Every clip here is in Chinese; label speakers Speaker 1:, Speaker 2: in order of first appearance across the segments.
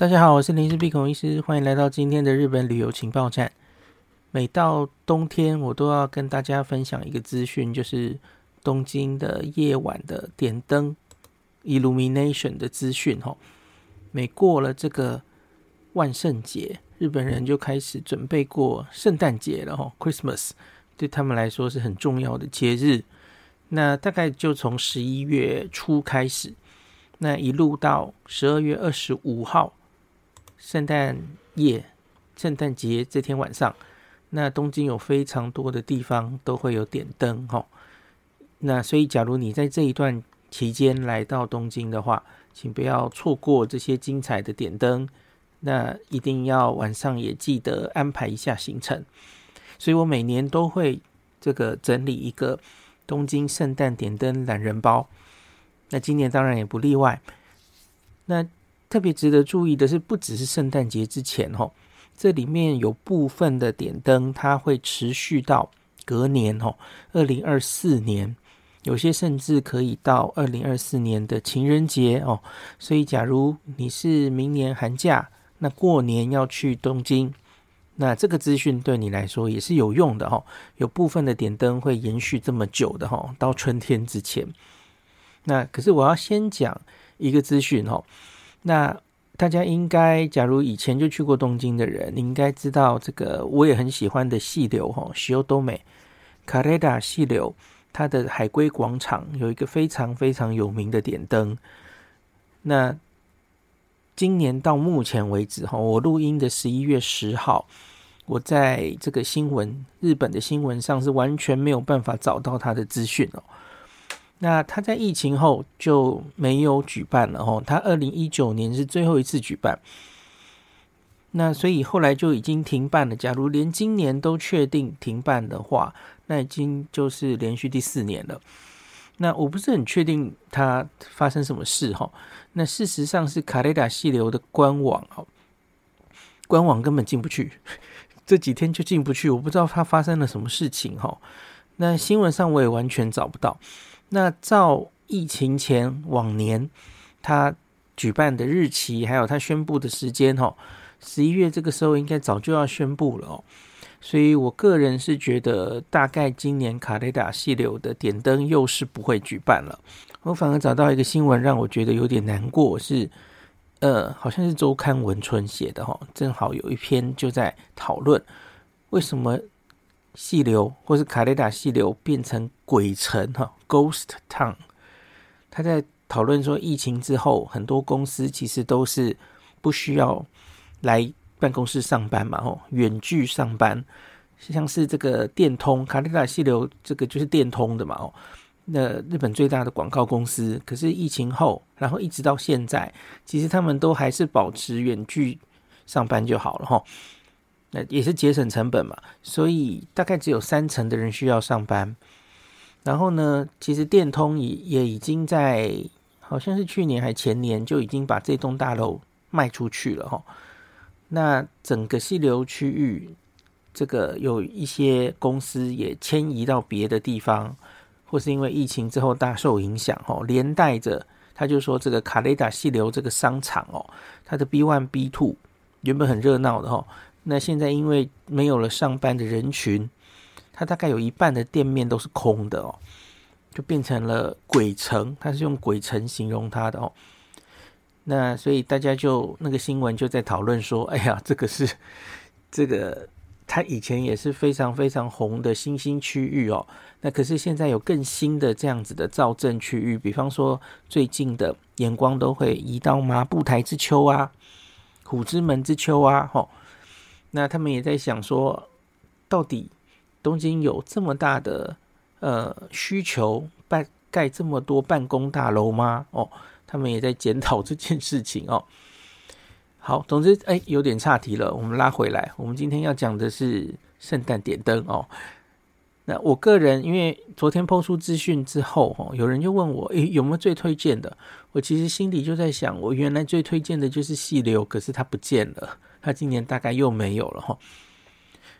Speaker 1: 大家好，我是林氏璧孔医师，欢迎来到今天的日本旅游情报站。每到冬天，我都要跟大家分享一个资讯，就是东京的夜晚的点灯 （illumination） 的资讯。哈，每过了这个万圣节，日本人就开始准备过圣诞节了。哈，Christmas 对他们来说是很重要的节日。那大概就从十一月初开始，那一路到十二月二十五号，圣诞夜、圣诞节这天晚上。那东京有非常多的地方都会有点灯哈，那所以假如你在这一段期间来到东京的话，请不要错过这些精彩的点灯。那一定要晚上也记得安排一下行程。所以我每年都会这个整理一个东京圣诞点灯懒人包。那今年当然也不例外。那特别值得注意的是，不只是圣诞节之前哦。这里面有部分的点灯，它会持续到隔年哦，二零二四年，有些甚至可以到二零二四年的情人节哦。所以，假如你是明年寒假，那过年要去东京，那这个资讯对你来说也是有用的哈。有部分的点灯会延续这么久的哈，到春天之前。那可是我要先讲一个资讯哈，那。大家应该，假如以前就去过东京的人，你应该知道这个我也很喜欢的细流哈，汐留卡雷达细流，它的海龟广场有一个非常非常有名的点灯。那今年到目前为止哈，我录音的十一月十号，我在这个新闻日本的新闻上是完全没有办法找到它的资讯哦。那他在疫情后就没有举办了吼，他二零一九年是最后一次举办，那所以后来就已经停办了。假如连今年都确定停办的话，那已经就是连续第四年了。那我不是很确定他发生什么事哈。那事实上是卡雷达溪流的官网哦，官网根本进不去，这几天就进不去，我不知道他发生了什么事情哈。那新闻上我也完全找不到。那照疫情前往年，他举办的日期还有他宣布的时间，哈，十一月这个时候应该早就要宣布了哦。所以我个人是觉得，大概今年卡雷达细流的点灯又是不会举办了。我反而找到一个新闻，让我觉得有点难过，是呃，好像是周刊文春写的哈，正好有一篇就在讨论为什么。细流或是卡雷达细流变成鬼城哈，Ghost Town。他在讨论说，疫情之后，很多公司其实都是不需要来办公室上班嘛，吼，远距上班。像是这个电通，卡雷达细流这个就是电通的嘛，哦，那日本最大的广告公司。可是疫情后，然后一直到现在，其实他们都还是保持远距上班就好了，吼。那也是节省成本嘛，所以大概只有三成的人需要上班。然后呢，其实电通也也已经在，好像是去年还前年就已经把这栋大楼卖出去了哈。那整个细流区域，这个有一些公司也迁移到别的地方，或是因为疫情之后大受影响哦，连带着他就说这个卡雷达细流这个商场哦，它的 B one B two 原本很热闹的哈。那现在因为没有了上班的人群，它大概有一半的店面都是空的哦，就变成了鬼城。它是用鬼城形容它的哦。那所以大家就那个新闻就在讨论说，哎呀，这个是这个它以前也是非常非常红的新兴区域哦。那可是现在有更新的这样子的造镇区域，比方说最近的眼光都会移到麻布台之丘啊、虎之门之丘啊，吼。那他们也在想说，到底东京有这么大的呃需求办盖这么多办公大楼吗？哦，他们也在检讨这件事情哦。好，总之哎，有点岔题了，我们拉回来。我们今天要讲的是圣诞点灯哦。那我个人因为昨天 PO 出资讯之后，哦，有人就问我，诶，有没有最推荐的？我其实心里就在想，我原来最推荐的就是细流，可是它不见了。他今年大概又没有了哈。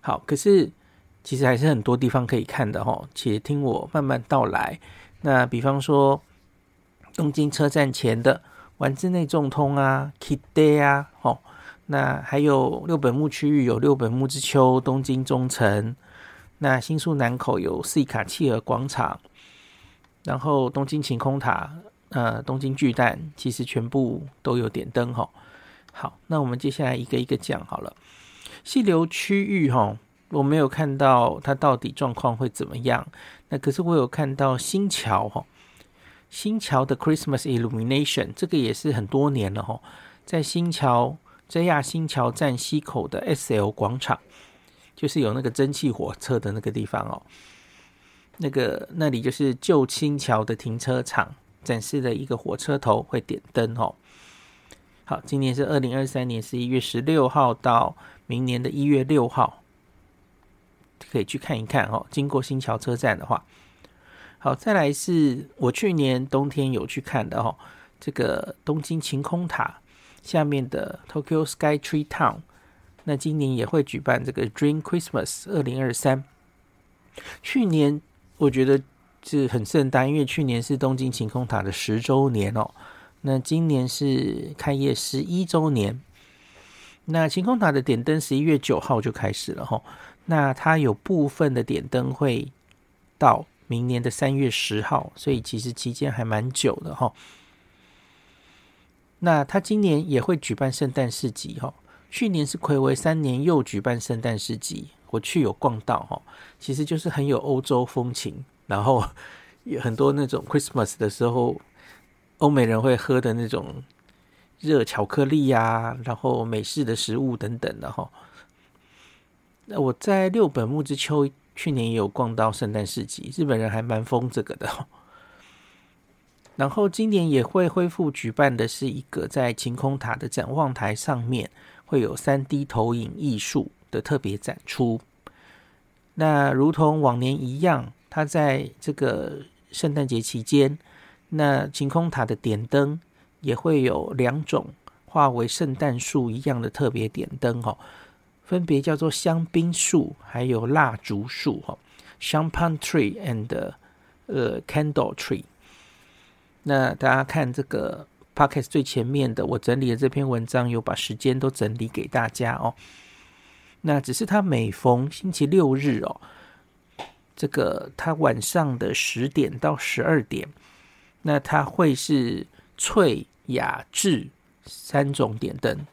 Speaker 1: 好，可是其实还是很多地方可以看的哈。且听我慢慢道来。那比方说，东京车站前的丸之内重通啊，KIDE 啊，哦，那还有六本木区域有六本木之丘、东京中城，那新宿南口有斯里卡企鹅广场，然后东京晴空塔、呃，东京巨蛋，其实全部都有点灯哈、好，那我们接下来一个一个讲好了。细流区域哈、我没有看到它到底状况会怎么样。那可是我有看到新桥哈，新桥的 Christmas Illumination 这个也是很多年了哈，在新桥 JR 新桥站西口的 SL 广场，就是有那个蒸汽火车的那个地方哦。那个那里就是旧新桥的停车场，展示的一个火车头会点灯哦。好，今年是二零二三年十一月十六号到明年的一月六号。可以去看一看哦。经过新桥车站的话，好，再来是我去年冬天有去看的哦。这个东京晴空塔下面的 Tokyo Sky Tree Town，那今年也会举办这个 Dream Christmas 二零二三。去年我觉得是很盛大，因为去年是东京晴空塔的十周年哦。那今年是开业十一周年。那晴空塔的点灯十一月九号就开始了哈。那它有部分的点灯会到明年的三月十号，所以其实期间还蛮久的哈。那它今年也会举办圣诞市集哈，去年是睽违三年又举办圣诞市集，我去有逛到哈，其实就是很有欧洲风情，然后 有很多那种 Christmas 的时候，欧美人会喝的那种热巧克力呀，然后美式的食物等等的哈。那我在六本木之丘去年也有逛到圣诞市集，日本人还蛮疯这个的。然后今年也会恢复举办的是一个在晴空塔的展望台上面会有三 D 投影艺术的特别展出。那如同往年一样，它在这个圣诞节期间，那晴空塔的点灯也会有两种化为圣诞树一样的特别点灯哦。分别叫做香槟树，还有蜡烛树，哈，Champagne tree and 呃 candle tree。那大家看这个 podcast 最前面的，我整理的这篇文章有把时间都整理给大家哦。那只是他每逢星期六日哦，这个他晚上的十点到十二点，那它会是翠、雅、致三种点灯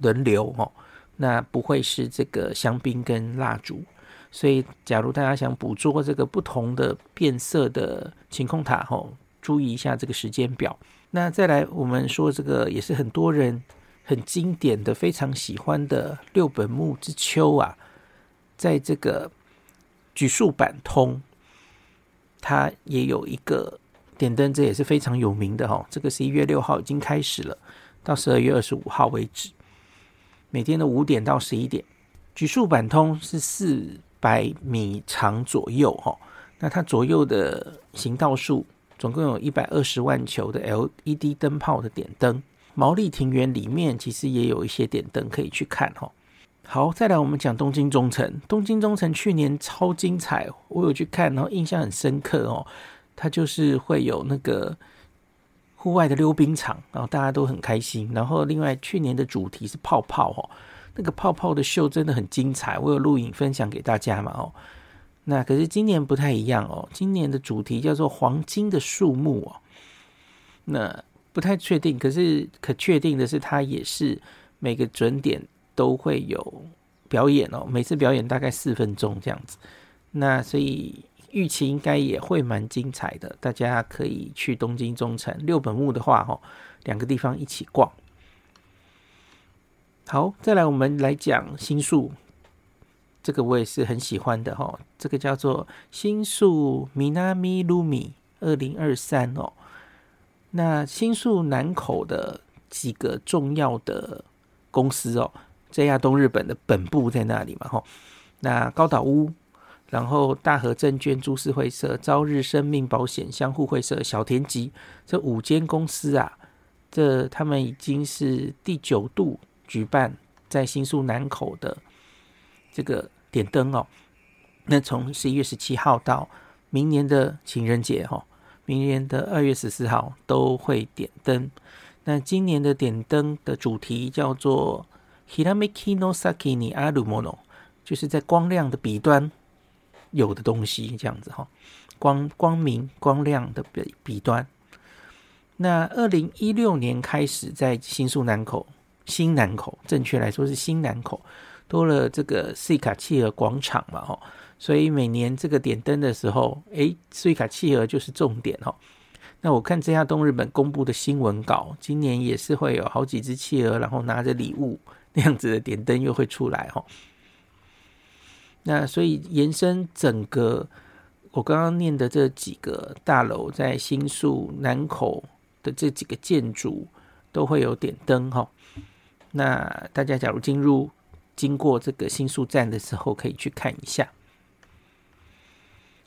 Speaker 1: 轮流哦。那不会是这个香槟跟蜡烛，所以假如大家想捕捉这个不同的变色的晴空塔，吼，注意一下这个时间表。那再来，我们说这个也是很多人很经典的、非常喜欢的六本木之丘啊，在这个櫸树坂通，它也有一个点灯，这也是非常有名的哈。这个十一月六号已经开始了，到十二月二十五号为止。每天的五点到十一点，櫸树坂通是四百米长左右哈，那它左右的行道树总共有一百二十万球的 LED 灯泡的点灯。毛利庭园里面其实也有一些点灯可以去看哈。好，再来我们讲东京中城，东京中城去年超精彩，我有去看，然后印象很深刻哦。它就是会有那个。户外的溜冰场，然后大家都很开心。然后另外去年的主题是泡泡哦，那个泡泡的秀真的很精彩，我有录影分享给大家嘛哦。那可是今年不太一样哦，今年的主题叫做黄金的树木哦。那不太确定，可是可确定的是，它也是每个准点都会有表演哦，每次表演大概四分钟这样子。那所以。预期应该也会蛮精彩的，大家可以去东京中城、六本木的话，哈，两个地方一起逛。好，再来我们来讲新宿，这个我也是很喜欢的，哈，这个叫做新宿 Minami Lumi 二零二三哦。那新宿南口的几个重要的公司哦，JR 东日本的本部在那里嘛，哈，那高岛屋。然后大和证券、株式会社、朝日生命保险、相互会社、小田急这五间公司啊，这他们已经是第九度举办在新宿南口的这个点灯哦。那从十一月十七号到明年的情人节哈，明年的二月十四号都会点灯。那今年的点灯的主题叫做 “hiramikino Saki ni aru mono”，就是在光亮的彼端有的东西，这样子哈，光光明光亮的彼彼端。那二零一六年开始，在新宿南口、新南口，正确来说是新南口，多了这个斯卡契尔广场嘛，哈，所以每年这个点灯的时候，诶，斯卡契尔就是重点哈。那我看这家东日本公布的新闻稿，今年也是会有好几只企鹅，然后拿着礼物那样子的点灯又会出来哈。那所以延伸整个我刚刚念的这几个大楼，在新宿南口。的这几个建筑都会有点灯哈，那大家假如进入经过这个新宿站的时候，可以去看一下。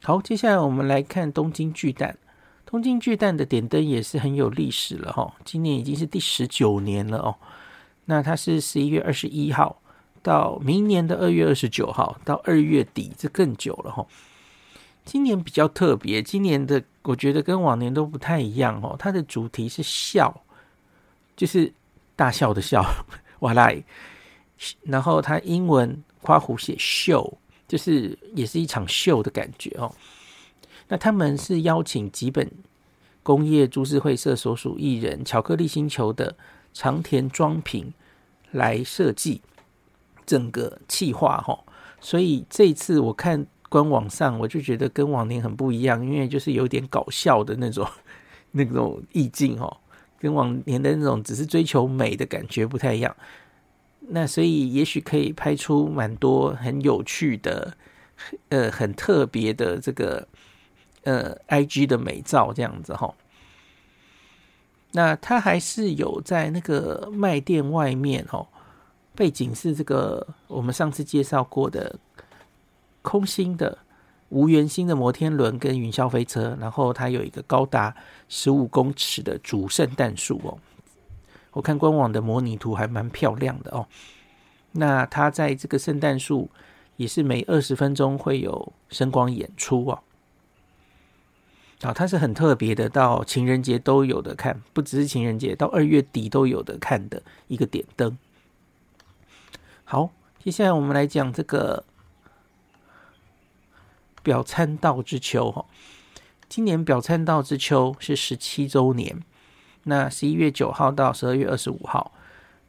Speaker 1: 好，接下来我们来看东京巨蛋。东京巨蛋的点灯也是很有历史了哈，今年已经是第十九年了哦。那它是十一月二十一号到明年的二月二十九号到二月底，这更久了哈。今年比较特别，今年的我觉得跟往年都不太一样哦。它的主题是笑，就是大笑的笑，哇啦！然后它英文夸胡写秀，就是也是一场秀的感觉哦。那他们是邀请几本工业株式会社所属艺人巧克力星球的长田庄平来设计整个气化哈，所以这次我看。官网上我就觉得跟往年很不一样，因为就是有点搞笑的那种 那种意境哦，跟往年的那种只是追求美的感觉不太一样。那所以也许可以拍出蛮多很有趣的、呃很特别的这个呃 IG 的美照这样子哈。那它还是有在那个卖店外面哦，背景是这个我们上次介绍过的。空心的无圆心的摩天轮跟云霄飞车，然后它有一个高达十五公尺的主圣诞树哦。我看官网的模拟图还蛮漂亮的哦。那它在这个圣诞树也是每二十分钟会有声光演出哦。啊，它是很特别的，到情人节都有的看，不只是情人节，到二月底都有的看的一个点灯。好，接下来我们来讲这个。表参道之秋。哈，今年表参道之秋是十七周年，那十一月九号到十二月二十五号，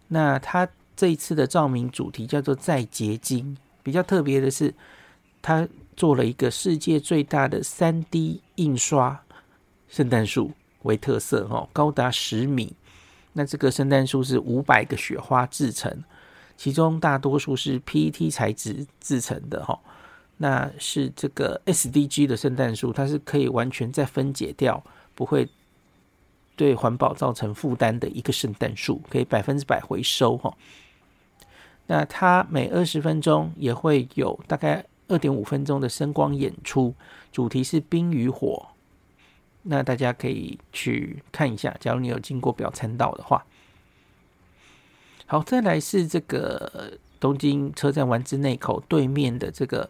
Speaker 1: 那它这一次的照明主题叫做在结晶，比较特别的是，它做了一个世界最大的三 D 印刷圣诞树为特色哈，高达十米，那这个圣诞树是五百个雪花制成，其中大多数是 PET 材质制成的哈。那是这个 SDG 的圣诞树，它是可以完全再分解掉，不会对环保造成负担的一个圣诞树，可以百分之百回收哈。那它每二十分钟也会有大概二点五分钟的声光演出，主题是冰与火。那大家可以去看一下，假如你有经过表参道的话。好，再来是这个东京车站丸之内口对面的这个。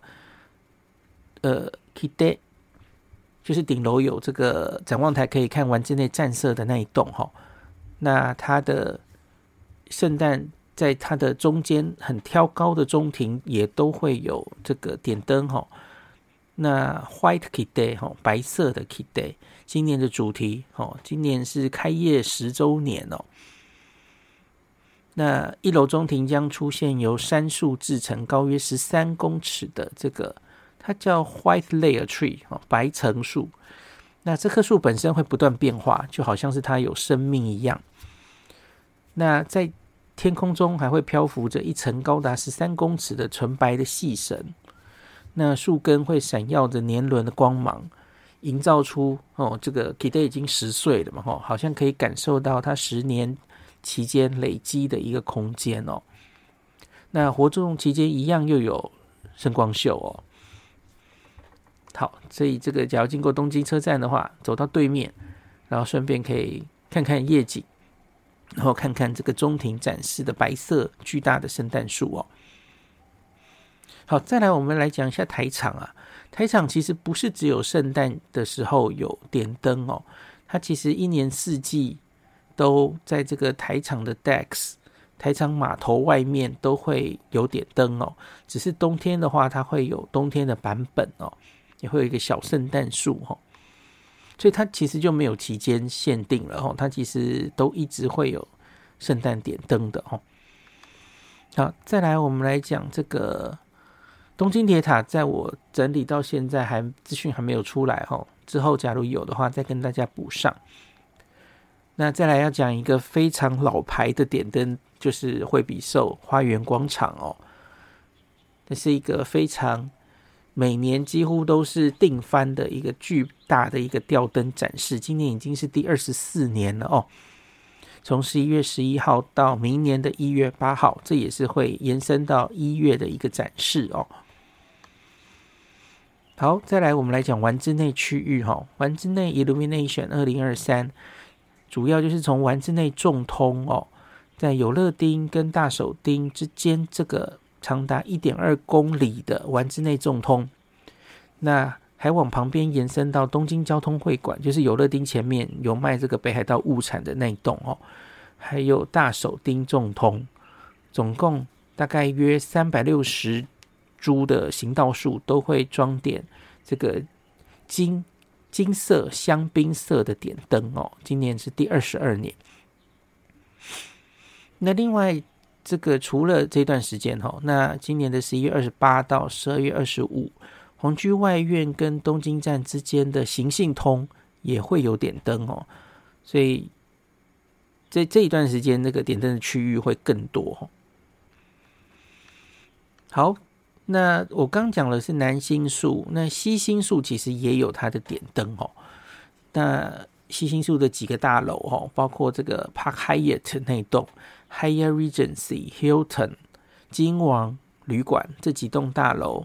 Speaker 1: 呃，Kide 就是顶楼有这个展望台，可以看丸之内站舍的那一栋哈。那它的圣诞在它的中间很挑高的中庭也都会有这个点灯哈。那 White Kide 哈，白色的 Kide，今年的主题哦，今年是开业十周年哦。那一楼中庭将出现由杉树制成高约十三公尺的这个。它叫 White Layer Tree 白层树。那这棵树本身会不断变化，就好像是它有生命一样。那在天空中还会漂浮着一层高达十三公尺的纯白的细绳。那树根会闪耀着年轮的光芒，营造出哦，这个 Kid 已经十岁了嘛，吼，好像可以感受到他十年期间累积的一个空间哦。那活动期间一样又有声光秀哦。好，所以这个假如经过东京车站的话，走到对面，然后顺便可以看看夜景，然后看看这个中庭展示的白色巨大的圣诞树哦。好，再来我们来讲一下台场啊。台场其实不是只有圣诞的时候有点灯哦，它其实一年四季都在这个台场的 decks、台场码头外面都会有点灯哦。只是冬天的话，它会有冬天的版本哦，也会有一个小圣诞树哦。所以它其实就没有期间限定了哦，它其实都一直会有圣诞点灯的哦。好，再来我们来讲这个东京铁塔，在我整理到现在还资讯还没有出来哦，之后假如有的话再跟大家补上。那再来要讲一个非常老牌的点灯，就是惠比寿花园广场哦，这是一个非常。每年几乎都是定番的一个巨大的一个吊灯展示，今年已经是第二十四年了哦。从十一月十一号到明年的一月八号，这也是会延伸到一月的一个展示哦。好，再来我们来讲丸之内区域哈，丸之内 Illumination 二零二三，主要就是从丸之内众通哦，在有乐町跟大手町之间这个。长达一点二公里的丸之内众通，那还往旁边延伸到东京交通会馆，就是有乐町前面有卖这个北海道物产的那一栋哦，还有大手町众通，总共大概约三百六十株的行道树都会装点这个金金色香槟色的点灯哦，今年是第二十二年。那另外。这个除了这段时间哈，那今年的十一月二十八到十二月二十五，皇居外苑跟东京站之间的行信通也会有点灯哦，所以在这一段时间那个点灯的区域会更多。好，那我刚讲的是南新宿，那西新宿其实也有它的点灯哦。那西新宿的几个大楼哦，包括这个 Park Hyatt 那栋。Hyatt Regency、Hilton、金王旅馆这几栋大楼，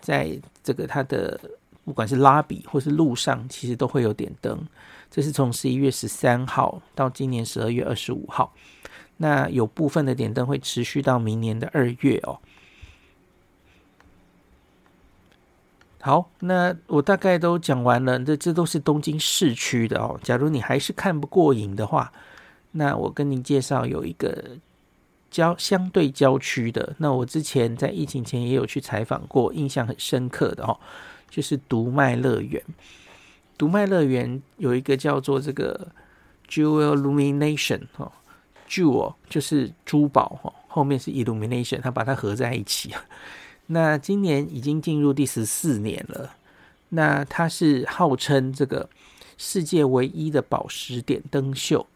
Speaker 1: 在这个它的不管是 lobby 或是路上，其实都会有点灯。这是从十一月十三号到今年十二月二十五号。那有部分的点灯会持续到明年的二月哦。好，那我大概都讲完了。这这都是东京市区的哦。假如你还是看不过瘾的话，那我跟您介绍有一个郊相对郊区的，那我之前在疫情前也有去采访过，印象很深刻的哦，就是读卖乐园。读卖乐园有一个叫做这个 Jewel Illumination 哦，Jewel 就是珠宝哈，后面是 Illumination，它把它合在一起。那今年已经进入第十四年了，那它是号称这个世界唯一的宝石点灯秀。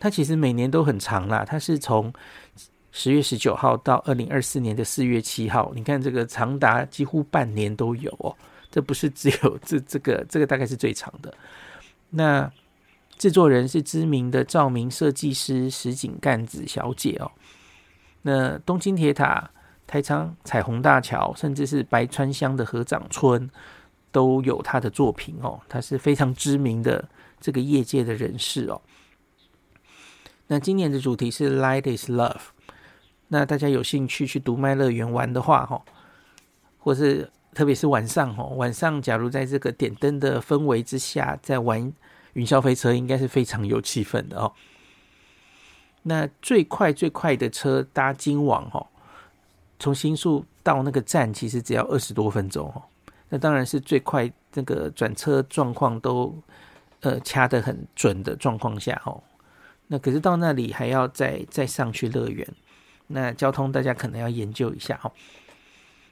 Speaker 1: 它其实每年都很长啦，它是从十月十九号到二零二四年的四月七号，你看这个长达几乎半年都有哦。这不是只有 这这个这个大概是最长的。那制作人是知名的照明设计师石井干子小姐哦。那东京铁塔、台仓彩虹大桥，甚至是白川乡的合掌村，都有他的作品哦。他是非常知名的这个业界的人士哦。那今年的主题是 Light is Love。那大家有兴趣去读卖乐园玩的话，哈，或是特别是晚上，哈，晚上假如在这个点灯的氛围之下，在玩云霄飞车，应该是非常有气氛的哦。那最快最快的车搭金王，哈，从新宿到那个站，其实只要二十多分钟，哦。那当然是最快，这个转车状况都呃掐得很准的状况下，哦。那可是到那里还要再再上去乐园，那交通大家可能要研究一下哦。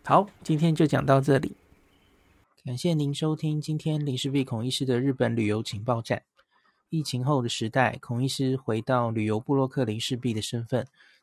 Speaker 1: 好，今天就讲到这里，感谢您收听今天林氏璧孔医师的日本旅游情报站。疫情后的时代，孔医师回到旅游部落客林氏璧的身份，